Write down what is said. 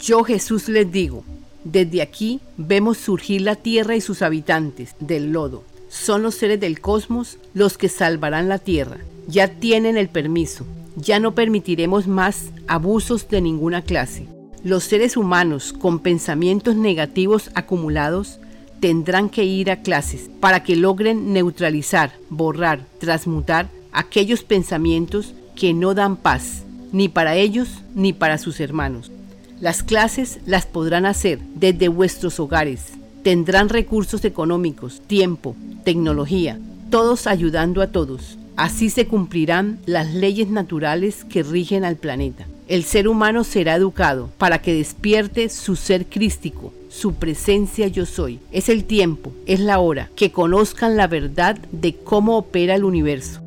Yo Jesús les digo, desde aquí vemos surgir la tierra y sus habitantes del lodo. Son los seres del cosmos los que salvarán la tierra. Ya tienen el permiso. Ya no permitiremos más abusos de ninguna clase. Los seres humanos con pensamientos negativos acumulados tendrán que ir a clases para que logren neutralizar, borrar, transmutar aquellos pensamientos que no dan paz, ni para ellos ni para sus hermanos. Las clases las podrán hacer desde vuestros hogares. Tendrán recursos económicos, tiempo, tecnología, todos ayudando a todos. Así se cumplirán las leyes naturales que rigen al planeta. El ser humano será educado para que despierte su ser crístico, su presencia yo soy. Es el tiempo, es la hora, que conozcan la verdad de cómo opera el universo